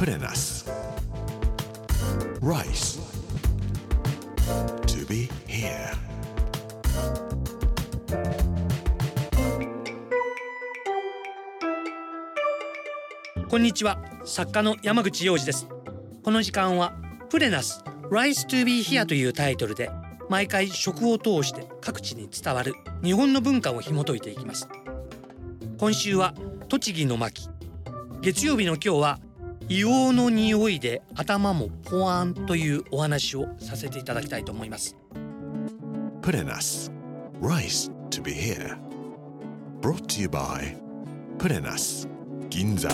プレナス Rice. To be here. こんにちは。作家の山口洋二です。この時間はプレナス Rise to be here というタイトルで毎回食を通して各地に伝わる日本の文化を紐解いていきます。今週は栃木の巻。月曜日の今日は硫黄の匂いで頭もポワンというお話をさせていただきたいと思います。プレナス Rice to be here. Brought to you by プレナス銀座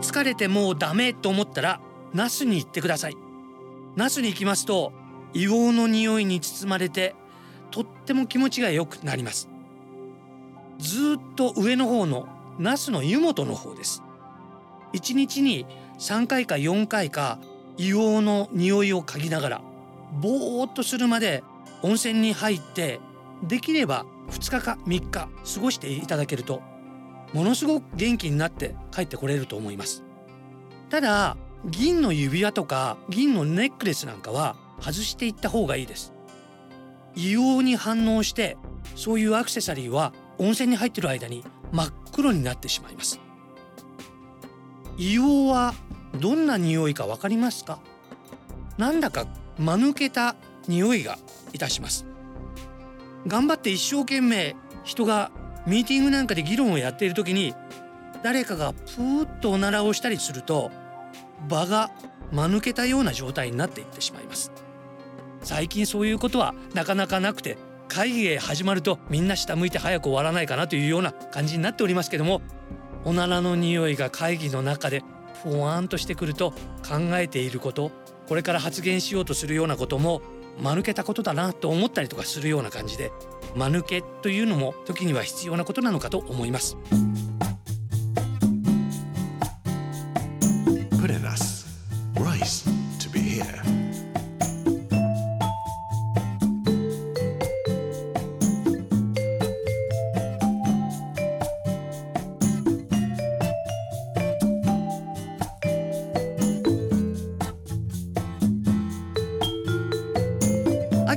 疲れてもうダメと思ったらナスに行ってください。ナスに行きますと硫黄の匂いに包まれてとっても気持ちが良くなりますずっと上の方のナスの湯本の方です。1日に3回か4回か硫黄の匂いを嗅ぎながらぼーっとするまで温泉に入ってできれば2日か3日過ごしていただけるとものすごく元気になって帰ってこれると思います。ただ銀の指輪とか銀のネックレスなんかは外していった方がいいです。硫黄に反応してそういうアクセサリーは温泉に入ってる間に真っ黒になってしまいます。硫黄はどんな匂いかわかりますか？なんだか間抜けた匂いがいたします。頑張って一生懸命人がミーティングなんかで議論をやっている時に誰かがプーッとおならをしたりすると場が間抜けたような状態になっていってしまいます。最近そういうことはなかなかなくて会議へ始まるとみんな下向いて早く終わらないかなというような感じになっておりますけどもおならの匂いが会議の中でふわんとしてくると考えていることこれから発言しようとするようなことも間抜けたことだなと思ったりとかするような感じで間抜けというのも時には必要なことなのかと思います。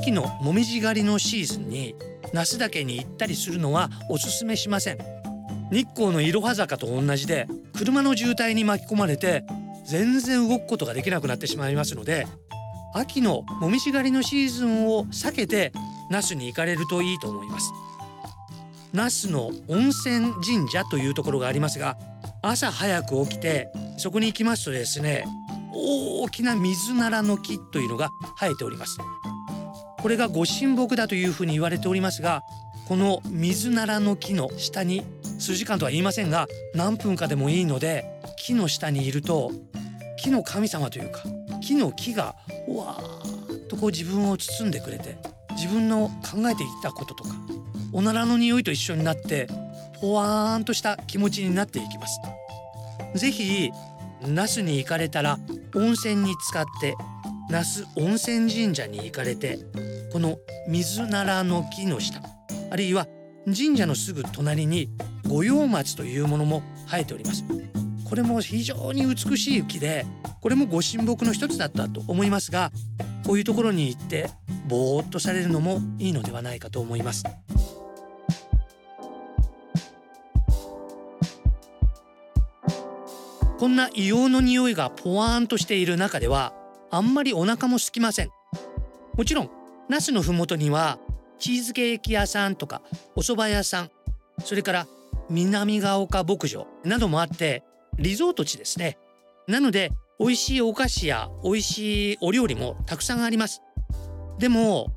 秋のもみじ狩りのシーズンに那須岳に行ったりするのはおすすめしません。日光のいろは坂と同じで車の渋滞に巻き込まれて全然動くことができなくなってしまいますので秋のもみじ狩りのシーズンを避けて那須に行かれるといいと思います。那須の温泉神社というところがありますが朝早く起きてそこに行きますとですね大きな水ならの木というのが生えております。これがご神木だというふうに言われておりますがこの水ならの木の下に数時間とは言いませんが何分かでもいいので木の下にいると木の神様というか木の木がわーっとこう自分を包んでくれて自分の考えていたこととかおならの匂いと一緒になってポワーンとした気持ちになっていきます。ぜひ那須に行かれたら温泉に浸かって那須温泉神社に行かれてこの水ならの木の下あるいは神社のすぐ隣に五葉松というものも生えております。これも非常に美しい木でこれもご神木の一つだったと思いますがこういうところに行ってぼーっとされるのもいいのではないかと思います。こんな硫黄の匂いがポワーンとしている中ではあんまりお腹も空きません。もちろん那須のふもとにはチーズケーキ屋さんとかお蕎麦屋さんそれから南ヶ丘牧場などもあってリゾート地ですね。なので美味しいお菓子や美味しいお料理もたくさんあります。でも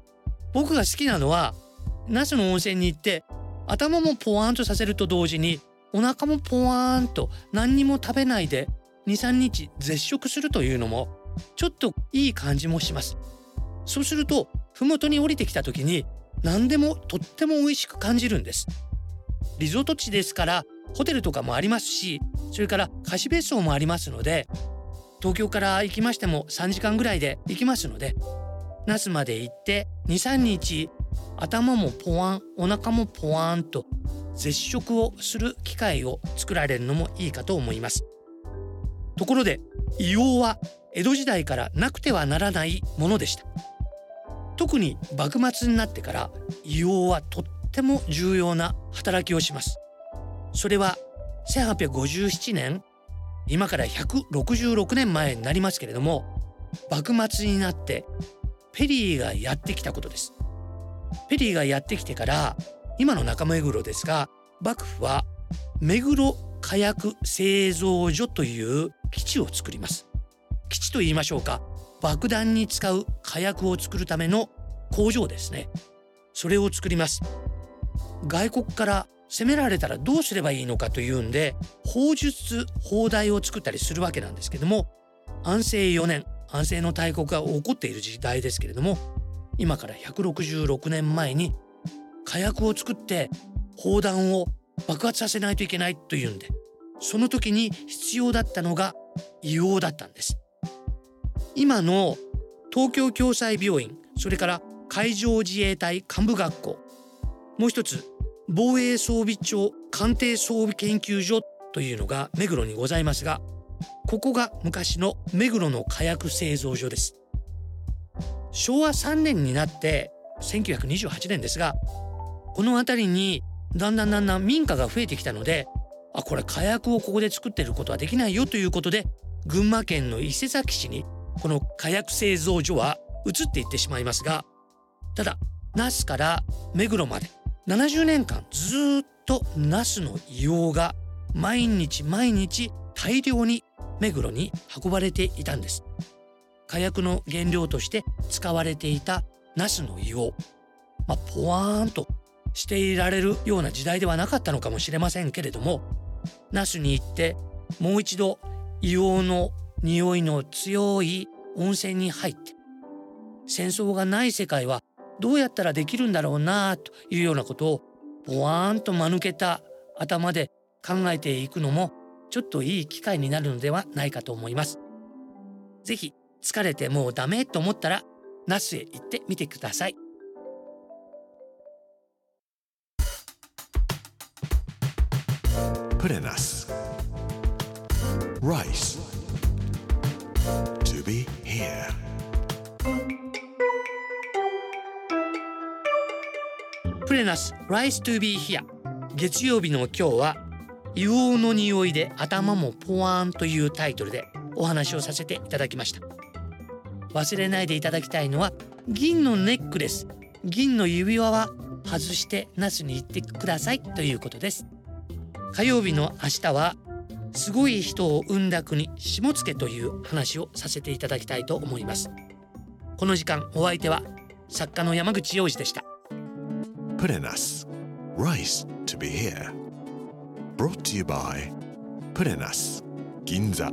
僕が好きなのは那須の温泉に行って頭もポワーンとさせると同時にお腹もポワーンと何にも食べないで23日絶食するというのもちょっといい感じもします。そうすると麓に降りてきた時に何でもとっても美味しく感じるんです。リゾート地ですからホテルとかもありますしそれから貸別荘もありますので東京から行きましても3時間ぐらいで行きますので那須まで行って23日頭もポワンお腹もポワンと絶食をする機会を作られるのもいいかと思います。ところで硫黄は江戸時代からなくてはならないものでした。特に幕末になってから硫黄はとっても重要な働きをします。それは1857年今から166年前になりますけれども幕末になってペリーがやってきたことです。ペリーがやってきてから今の中目黒ですが幕府は目黒火薬製造所という基地を作ります。基地と言いましょうか。爆弾に使う火薬を作るための工場ですね。それを作ります。外国から攻められたらどうすればいいのかというんで砲術砲台を作ったりするわけなんですけども安政4年安政の大国が起こっている時代ですけれども今から166年前に火薬を作って砲弾を爆発させないといけないというんでその時に必要だったのが硫黄だったんです。今の東京共済病院それから海上自衛隊幹部学校。もう一つ防衛装備庁艦艇装備研究所というのが目黒にございますがここが昔の目黒の火薬製造所です。昭和3年になって1928年ですがこの辺りにだんだんだんだん民家が増えてきたのであこれ火薬をここで作ってることはできないよということで群馬県の伊勢崎市にこの火薬製造所は移っていってしまいますがただ那須から目黒まで70年間ずっとナスの硫黄が毎日毎日大量に目黒に運ばれていたんです。火薬の原料として使われていたナスの硫黄まあ、ポワーンとしていられるような時代ではなかったのかもしれませんけれども那須に行ってもう一度硫黄の匂いの強い温泉に入って戦争がない世界はどうやったらできるんだろうなというようなことをボワーンと間抜けた頭で考えていくのもちょっといい機会になるのではないかと思います。ぜひ疲れてもうダメと思ったら那須へ行ってみてください。プレナス Rice be here. プレナス Rise to be here. 月曜日の今日は硫黄の匂いで頭もポワーンというタイトルでお話をさせていただきました。忘れないでいただきたいのは銀のネックレス。銀の指輪は外してナスに行ってくださいということです。火曜日の明日はすごい人を生んだ国下野という話をさせていただきたいと思います。この時間お相手は作家の山口洋二でした。Put in us Rice to be here. Brought to you by プレナス銀座